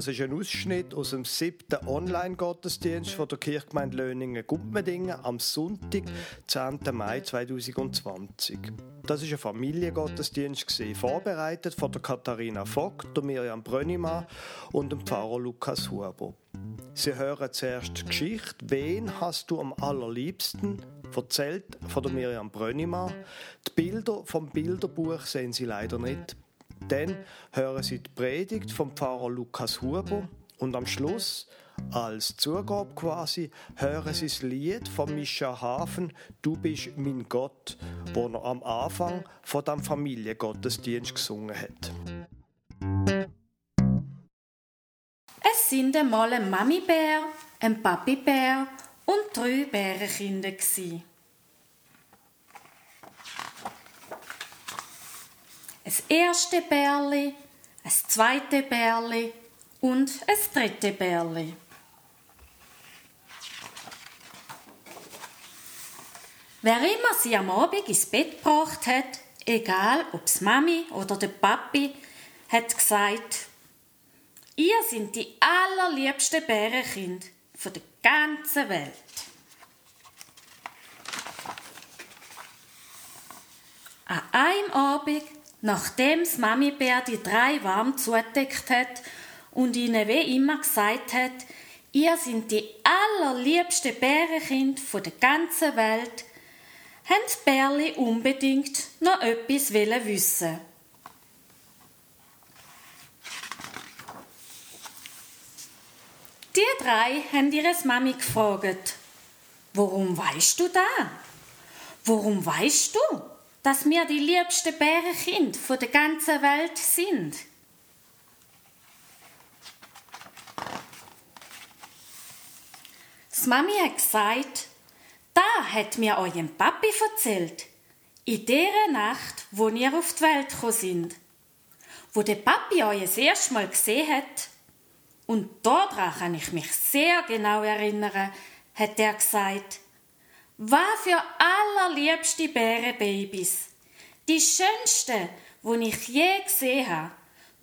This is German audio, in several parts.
Das ist ein Ausschnitt aus dem siebten Online-Gottesdienst von der Kirchgemeinde Löningen-Gumpmedingen am Sonntag, 10. Mai 2020. Das ist ein Familiengottesdienst, vorbereitet von der Katharina Vogt, Miriam Brönnimann und dem Pfarrer Lukas Huber. Sie hören zuerst die Geschichte «Wen hast du am allerliebsten?» erzählt von der Miriam Brönnimann. Die Bilder vom Bilderbuch sehen Sie leider nicht. Dann hören Sie die Predigt vom Pfarrer Lukas Huber und am Schluss, als Zugabe quasi, hören Sie das Lied von Mischa Hafen «Du bist mein Gott», wo er am Anfang von dem Familiengottesdienst gesungen hat. Es sind einmal ein Mami-Bär, ein Papi-Bär und drei Bärenkinder. Das erste Bärli, das zweite Bärli und das dritte Bärli. Wer immer sie am Abend ins Bett gebracht hat, egal ob's Mami oder der Papi, hat gesagt, ihr sind die allerliebsten Bärenkind von der ganzen Welt. An einem Abend Nachdem das Mami-Bär die drei warm zugedeckt hat und ihnen wie immer gesagt hat, ihr sind die allerliebsten Bärenkind der ganzen Welt, haben die Bärli unbedingt noch etwas wissen. Die drei haben ihre Mami gefragt, warum weißt du da? Warum weißt du, dass wir die liebsten Bärenkind von der ganzen Welt sind. Das Mami hat gesagt, da hat mir eurem Papi erzählt, in der Nacht, wo ihr auf die Welt gekommen sind. Wo der Papi euch das erste Mal gesehen hat, und daran kann ich mich sehr genau erinnern, hat er gesagt, was für allerliebste Bärenbabys. Die schönsten, die ich je gesehen habe.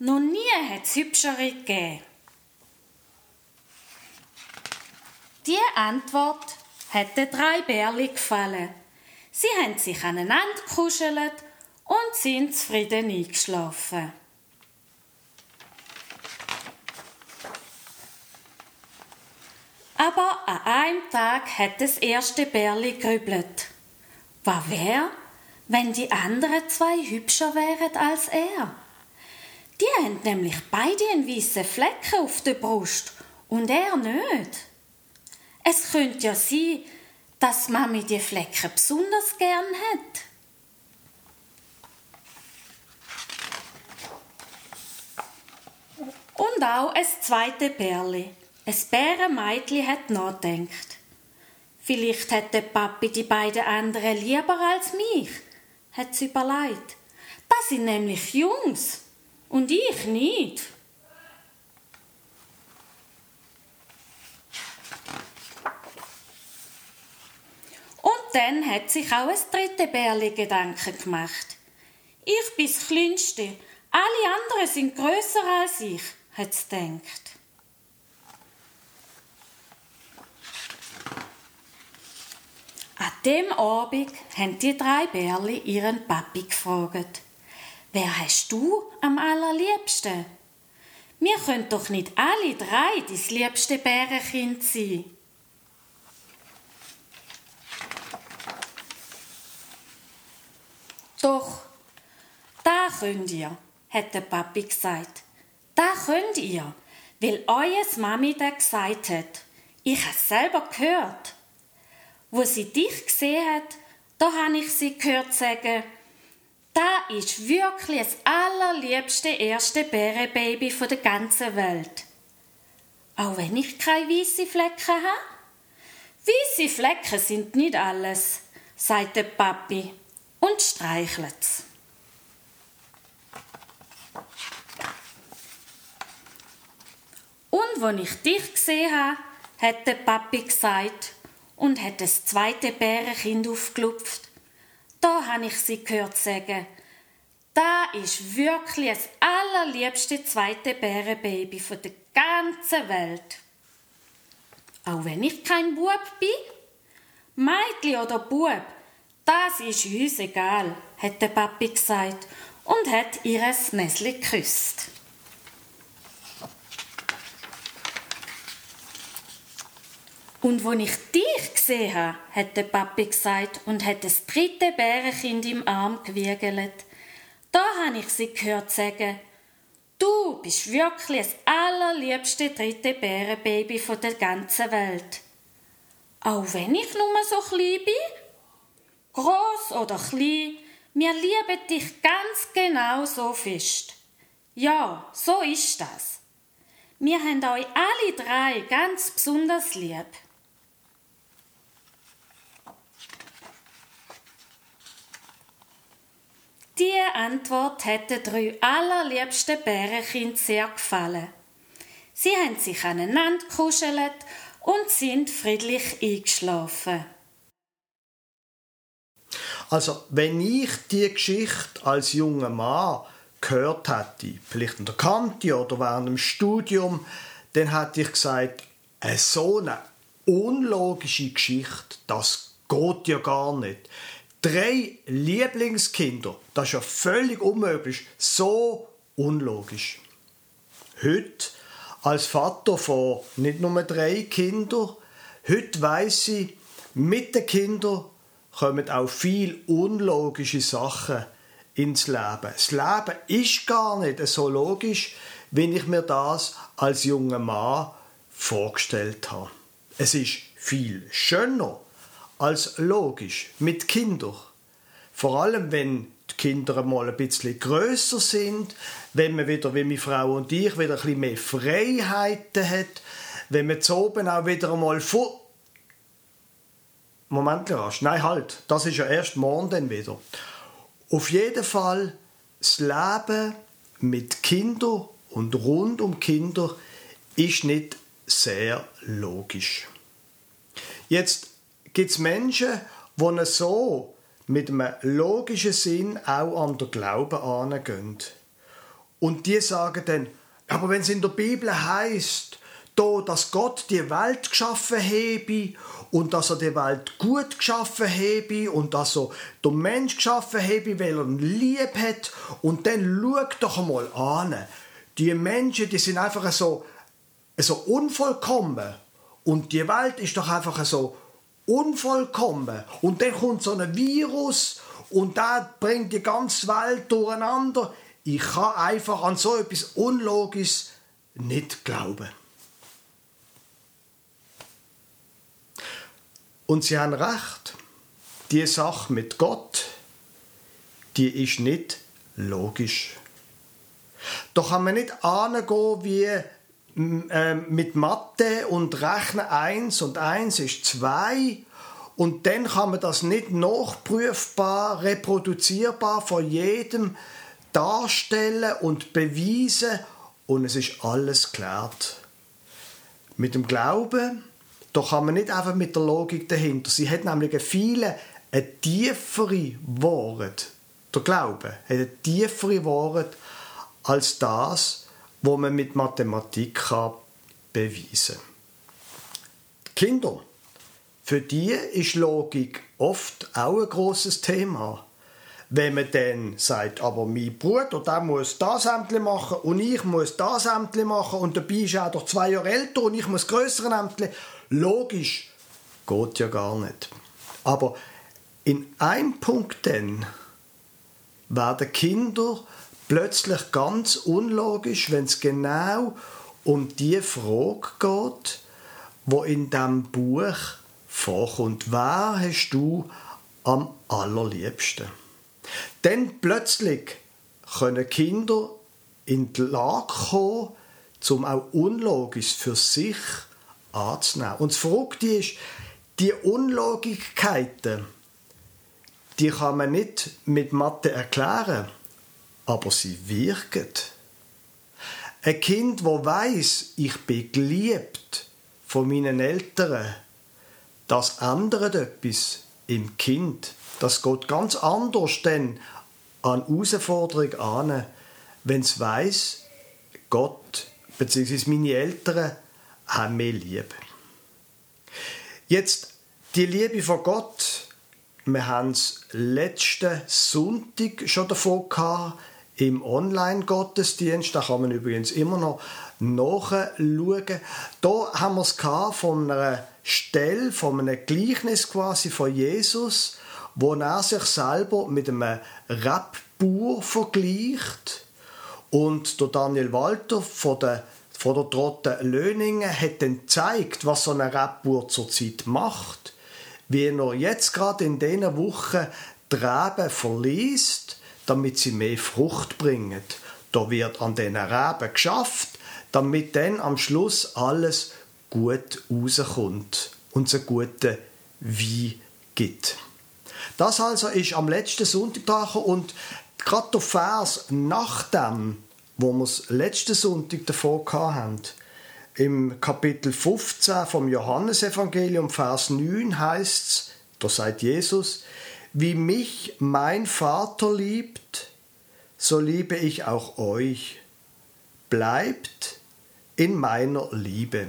Noch nie hat es hübschere gegeben. Die Antwort hat den drei Bärli gefallen. Sie haben sich aneinander gekuschelt und sind zufrieden eingeschlafen. Aber an einem Tag hat das erste Bärli grübelt. Was wär, wenn die anderen zwei hübscher wären als er? Die haben nämlich beide einen weißen Flecken auf der Brust und er nicht. Es könnte ja sein, dass Mami die Flecken besonders gern hat. Und auch ein zweite Bärli. Ein Bärenmeitli hat nachdenkt. Vielleicht hat der Papi die beiden anderen lieber als mich, hat sie überlegt. Das sind nämlich Jungs und ich nicht. Und dann hat sich auch ein dritte Bärli Gedanken gemacht. Ich bin das Kleinste, alle anderen sind grösser als ich, hat es gedacht. An dem Abend haben die drei Bärli ihren Papi gefragt. Wer hast du am allerliebsten? Wir können doch nicht alle drei das liebste Bärenkind sein. Doch, da könnt ihr, hat der Papi gesagt. Da könnt ihr, weil euer Mami da gesagt hat. Ich hab's selber gehört. Wo sie dich gesehen hat, da habe ich sie gehört sagen, da ist wirklich das allerliebste erste Bärenbaby von der ganzen Welt. Auch wenn ich keine weiße Flecken habe. Weiße Flecken sind nicht alles, sagt der Papi und streichelt's. Und wo ich dich gesehen habe, hat der Papi gesagt, und hat das zweite Bärenkind aufgelupft. Da habe ich sie gehört sagen, da ist wirklich das allerliebste zweite Bärenbaby von der ganzen Welt. Auch wenn ich kein Bub bin? Mädchen oder Bub, das ist uns egal, hat der Papi gesagt und hat ihres Näsli geküsst. Und wo ich dich gesehen habe, hat der Papi gesagt und hat das dritte Bärenkind im Arm gewiegelt. Da habe ich sie gehört sagen, du bist wirklich das allerliebste dritte Bärenbaby von der ganzen Welt. Auch wenn ich nur so klein bin? Groß oder klein, wir lieben dich ganz genau so fest. Ja, so ist das. Wir haben euch alle drei ganz besonders lieb. Diese Antwort hat den drei allerliebsten Bärenkind sehr gefallen. Sie haben sich aneinander gekuschelt und sind friedlich eingeschlafen. Also, wenn ich die Geschichte als junger Mann gehört hätte, vielleicht in der Kante oder während dem Studium, dann hätte ich gesagt, eine so eine unlogische Geschichte, das geht ja gar nicht drei Lieblingskinder. Das ist ja völlig unmöglich. So unlogisch. Heute, als Vater von nicht nur drei Kindern, heute weiss ich, mit den Kindern kommen auch viel unlogische Sachen ins Leben. Das Leben ist gar nicht so logisch, wie ich mir das als junger Mann vorgestellt habe. Es ist viel schöner, als logisch mit Kindern. Vor allem, wenn die Kinder mal ein bisschen größer sind, wenn man wieder, wie meine Frau und ich, wieder ein bisschen mehr Freiheiten hat, wenn man zu oben auch wieder einmal vor Moment, rasch. Nein, halt. Das ist ja erst morgen dann wieder. Auf jeden Fall, das Leben mit Kindern und rund um Kinder ist nicht sehr logisch. Jetzt gibt es Menschen, die so mit einem logischen Sinn auch an den Glauben angehen. Und die sagen dann, aber wenn es in der Bibel heißt, da, dass Gott die Welt geschaffen habe und dass er die Welt gut geschaffen habe und dass er den Mensch geschaffen habe, weil er ihn lieb hat und dann schau doch einmal an. Die Menschen, die sind einfach so, so unvollkommen und die Welt ist doch einfach so unvollkommen. Und dann kommt so ein Virus und da bringt die ganze Welt durcheinander. Ich kann einfach an so etwas Unlogisches nicht glauben. Und sie haben recht. Die Sache mit Gott, die ist nicht logisch. Doch kann man nicht angehen wie mit Mathe und Rechnen 1 und 1 ist 2 und dann kann man das nicht nachprüfbar, reproduzierbar von jedem darstellen und beweisen und es ist alles geklärt. Mit dem Glauben, da kann man nicht einfach mit der Logik dahinter. Sie hat nämlich viele eine tiefere Wort. Der Glaube hat eine tiefere Wort als das, wo man mit Mathematik kann beweisen kann. Kinder, für die ist Logik oft auch ein großes Thema. Wenn man dann sagt, aber mein Bruder, der muss das Ämtli machen und ich muss das Ämtli machen und dabei ist er doch zwei Jahre älter und ich muss größere Ämtli. Logisch, geht ja gar nicht. Aber in einem Punkt dann werden Kinder plötzlich ganz unlogisch, wenn es genau um die Frage geht, wo in dem Buch vorkommt. Wer hast du am allerliebsten? Dann plötzlich können Kinder in die Lage kommen, um auch Unlogisch für sich anzunehmen. Und das Verrückte ist, die Unlogigkeiten, die kann man nicht mit Mathe erklären aber sie wirken. Ein Kind, wo weiß, ich bin geliebt von meinen Eltern, das ändert etwas im Kind. Das geht ganz anders denn an Herausforderung an, wenn es weiß, Gott beziehungsweise meine Eltern haben mich lieb. Jetzt die Liebe von Gott. Wir haben es letzten Sonntag schon davon gehabt, im Online-Gottesdienst. Da kann man übrigens immer noch nachschauen. Da haben wir es von einer Stelle, von einem Gleichnis quasi von Jesus, wo er sich selber mit einem Rebbauer vergleicht. Und der Daniel Walter von der, von der Trotte Löningen hat dann gezeigt, was so ein Rebbauer zurzeit macht. Wie er jetzt gerade in diesen Wochen die Reben verliest, damit sie mehr Frucht bringen. Da wird an diesen Reben geschafft, damit dann am Schluss alles gut rauskommt und einen guten Wein gibt. Das also ist am letzten Sonntag und gerade der Vers nach dem, wo wir es letzten Sonntag davor hatten, im Kapitel 15 vom Johannesevangelium, Vers 9 heißt es, da sagt Jesus, wie mich mein Vater liebt, so liebe ich auch euch. Bleibt in meiner Liebe.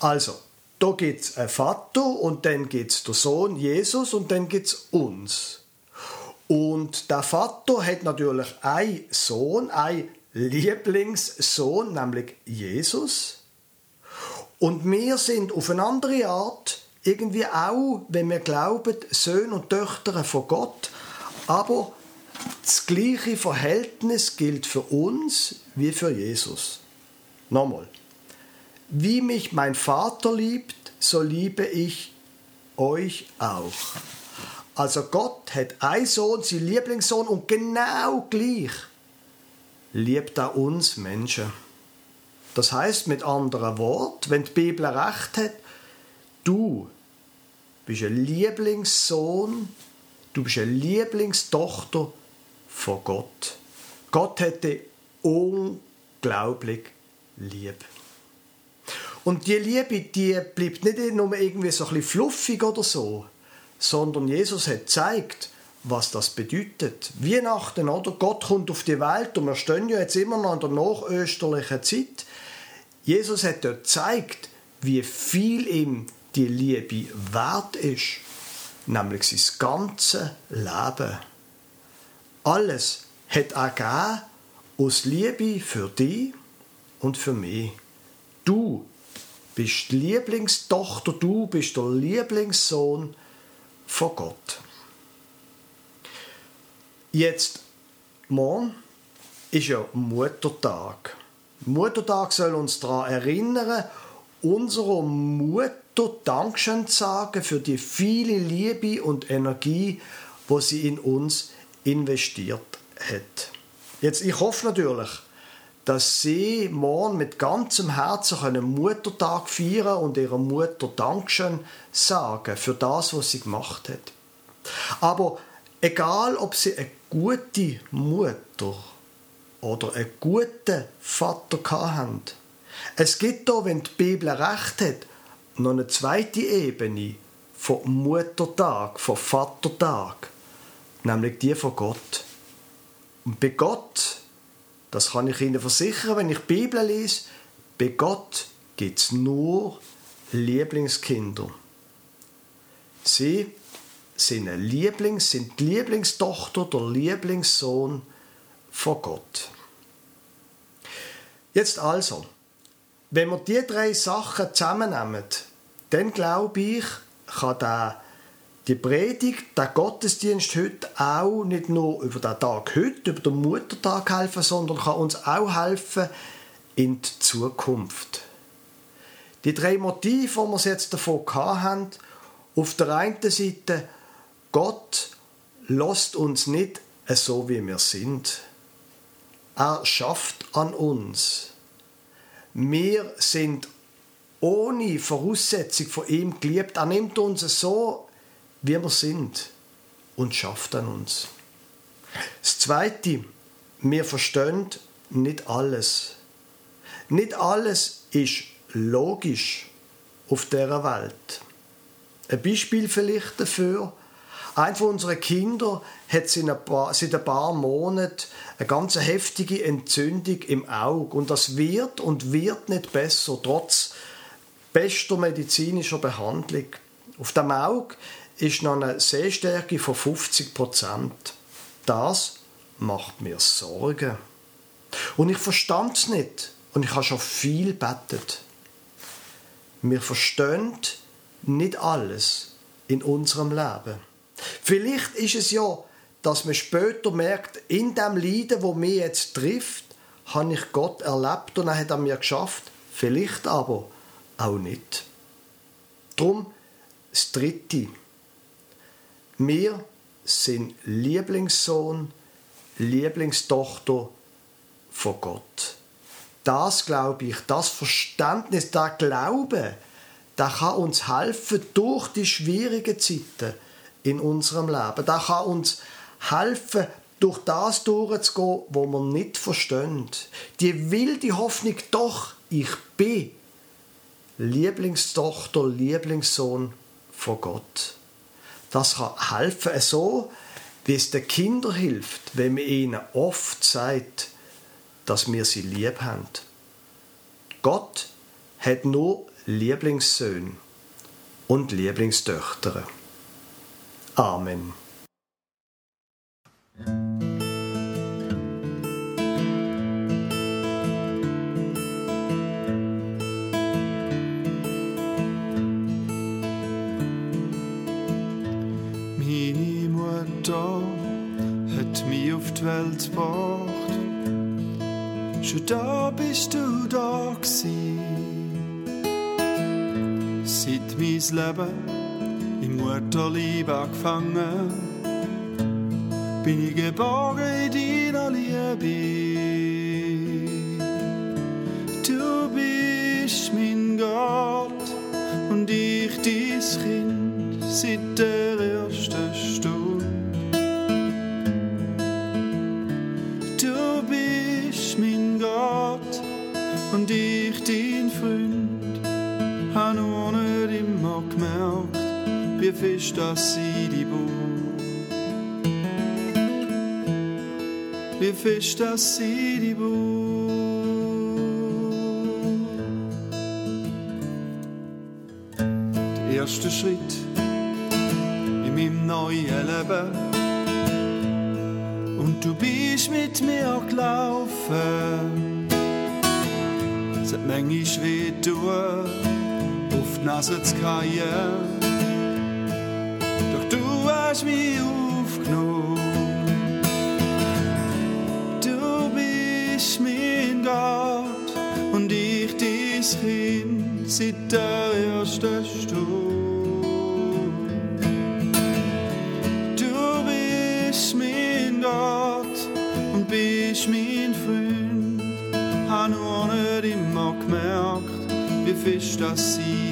Also, da gibt es ein Vater und dann gibt es der Sohn Jesus und dann gibt es uns. Und der Vater hat natürlich einen Sohn, einen Lieblingssohn, nämlich Jesus. Und wir sind auf eine andere Art irgendwie auch, wenn wir glauben, Söhne und Töchter von Gott. Aber das gleiche Verhältnis gilt für uns wie für Jesus. Nochmal. Wie mich mein Vater liebt, so liebe ich euch auch. Also Gott hat einen Sohn, sein Lieblingssohn, und genau gleich liebt er uns Menschen. Das heißt mit anderen Worten, wenn die Bibel recht hat, du bist ein Lieblingssohn, du bist eine Lieblingstochter von Gott. Gott hätte unglaublich lieb. Und die Liebe, die bleibt nicht nur irgendwie so ein bisschen fluffig oder so, sondern Jesus hat gezeigt, was das bedeutet. Weihnachten, oder? Gott kommt auf die Welt und wir stehen ja jetzt immer noch in der nachösterlichen Zeit. Jesus hat dort gezeigt, wie viel ihm die Liebe wert ist, nämlich sein ganzes Leben. Alles hat er gegeben aus Liebe für dich und für mich. Du bist die Lieblingstochter, du bist der Lieblingssohn von Gott. Jetzt, morgen ist ja Muttertag. Muttertag soll uns daran erinnern, unserer Mutter Dankeschön sagen für die viele Liebe und Energie, wo sie in uns investiert hat. Jetzt, ich hoffe natürlich, dass sie morgen mit ganzem Herzen einen Muttertag feiern und ihrer Mutter Dankeschön sagen für das, was sie gemacht hat. Aber egal, ob sie eine gute Mutter oder einen guten Vater haben, es gibt da, wenn die Bibel recht hat, noch eine zweite Ebene von Muttertag, von Vatertag, nämlich die von Gott. Und bei Gott das kann ich Ihnen versichern, wenn ich die Bibel lese. Bei Gott gibt es nur Lieblingskinder. Sie sind ein Lieblings, sind die Lieblingstochter, der Lieblingssohn von Gott. Jetzt also, wenn wir die drei Sachen zusammennehmen, dann glaube ich, kann der die Predigt, der Gottesdienst heute auch nicht nur über den Tag heute, über den Muttertag helfen, sondern kann uns auch helfen in die Zukunft. Die drei Motive, die wir jetzt davon haben, auf der einen Seite, Gott lässt uns nicht so, wie wir sind. Er schafft an uns. Wir sind ohne Voraussetzung von ihm geliebt. Er nimmt uns so wie wir sind und schafft an uns. Das Zweite, wir verstehen nicht alles. Nicht alles ist logisch auf dieser Welt. Ein Beispiel vielleicht dafür, Ein von unseren Kindern hat seit ein paar, seit ein paar Monaten eine ganz heftige Entzündung im Auge. Und das wird und wird nicht besser, trotz bester medizinischer Behandlung. Auf dem Auge ist noch eine Sehstärke von 50 Prozent. Das macht mir Sorgen. Und ich verstand es nicht. Und ich habe schon viel bettet. Wir verstehen nicht alles in unserem Leben. Vielleicht ist es ja, dass man später merkt, in dem Leiden, wo mir jetzt trifft, habe ich Gott erlebt und er hat an mir geschafft. Vielleicht aber auch nicht. Drum das Dritte. Wir sind Lieblingssohn, Lieblingstochter von Gott. Das glaube ich, das Verständnis, der Glaube, der kann uns helfen durch die schwierigen Zeiten in unserem Leben. Der kann uns helfen, durch das durchzugehen, wo wir nicht verstehen. Die wilde Hoffnung, doch, ich bin Lieblingstochter, Lieblingssohn von Gott. Das kann helfen, so wie es den Kindern hilft, wenn man ihnen oft sagt, dass wir sie lieb haben. Gott hat nur Lieblingssöhne und Lieblingstöchter. Amen. Meine Mutter hat mich auf die Welt gebracht. Schon da bist du da gewesen. Seit mein Leben im Mutterlieb angefangen, bin ich geborgen in deiner Liebe. Du bist mein Gott und ich dein Kind seit der ersten fest das Bund. Wie fest das Bund. Der erste Schritt in meinem neuen Leben. Und du bist mit mir gelaufen. Es hat manchmal weh auf die Nase zu fallen. Hast mich aufgenommen. Du bist mein Gott und ich dein Kind seit der ersten Stunde. Du bist mein Gott und bist mein Freund. Hab nur nicht immer gemerkt, wie fest das sie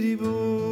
die Buch. Wie